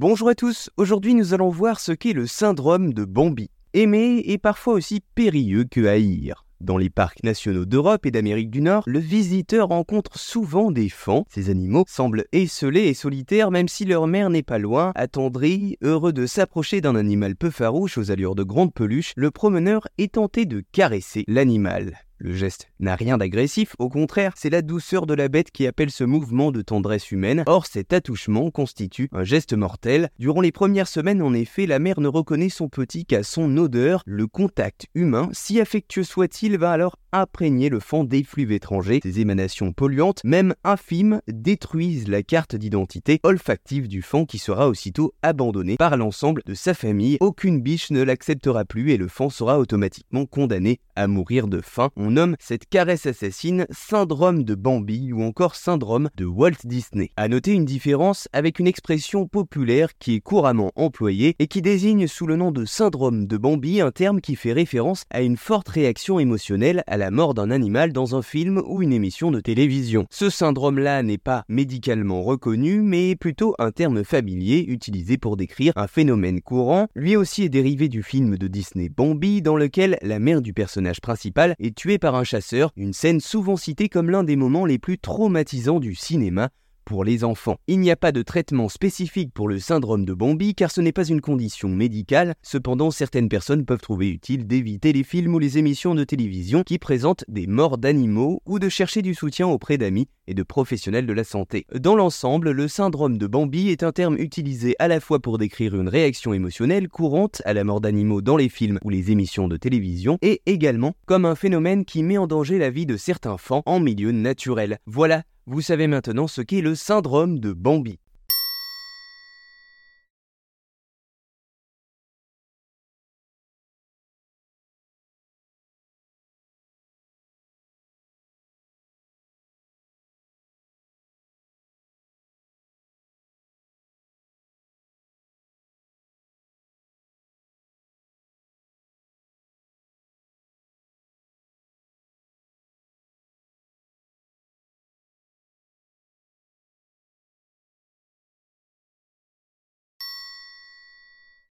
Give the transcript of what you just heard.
Bonjour à tous, aujourd'hui nous allons voir ce qu'est le syndrome de Bambi. Aimer est parfois aussi périlleux que haïr. Dans les parcs nationaux d'Europe et d'Amérique du Nord, le visiteur rencontre souvent des fans. Ces animaux semblent esselés et solitaires même si leur mère n'est pas loin. Attendri, heureux de s'approcher d'un animal peu farouche aux allures de grande peluche, le promeneur est tenté de caresser l'animal. Le geste n'a rien d'agressif, au contraire, c'est la douceur de la bête qui appelle ce mouvement de tendresse humaine. Or, cet attouchement constitue un geste mortel. Durant les premières semaines, en effet, la mère ne reconnaît son petit qu'à son odeur. Le contact humain, si affectueux soit-il, va alors imprégner le fond d'effluves étrangers. Ces émanations polluantes, même infimes, détruisent la carte d'identité olfactive du fond qui sera aussitôt abandonné par l'ensemble de sa famille. Aucune biche ne l'acceptera plus et le fond sera automatiquement condamné à mourir de faim. On nomme cette caresse assassine syndrome de Bambi ou encore syndrome de Walt Disney. À noter une différence avec une expression populaire qui est couramment employée et qui désigne sous le nom de syndrome de Bambi un terme qui fait référence à une forte réaction émotionnelle la mort d'un animal dans un film ou une émission de télévision. Ce syndrome-là n'est pas médicalement reconnu, mais plutôt un terme familier utilisé pour décrire un phénomène courant. Lui aussi est dérivé du film de Disney Bambi dans lequel la mère du personnage principal est tuée par un chasseur, une scène souvent citée comme l'un des moments les plus traumatisants du cinéma pour les enfants. Il n'y a pas de traitement spécifique pour le syndrome de Bambi car ce n'est pas une condition médicale, cependant certaines personnes peuvent trouver utile d'éviter les films ou les émissions de télévision qui présentent des morts d'animaux ou de chercher du soutien auprès d'amis et de professionnels de la santé. Dans l'ensemble, le syndrome de Bambi est un terme utilisé à la fois pour décrire une réaction émotionnelle courante à la mort d'animaux dans les films ou les émissions de télévision et également comme un phénomène qui met en danger la vie de certains enfants en milieu naturel. Voilà vous savez maintenant ce qu'est le syndrome de Bambi.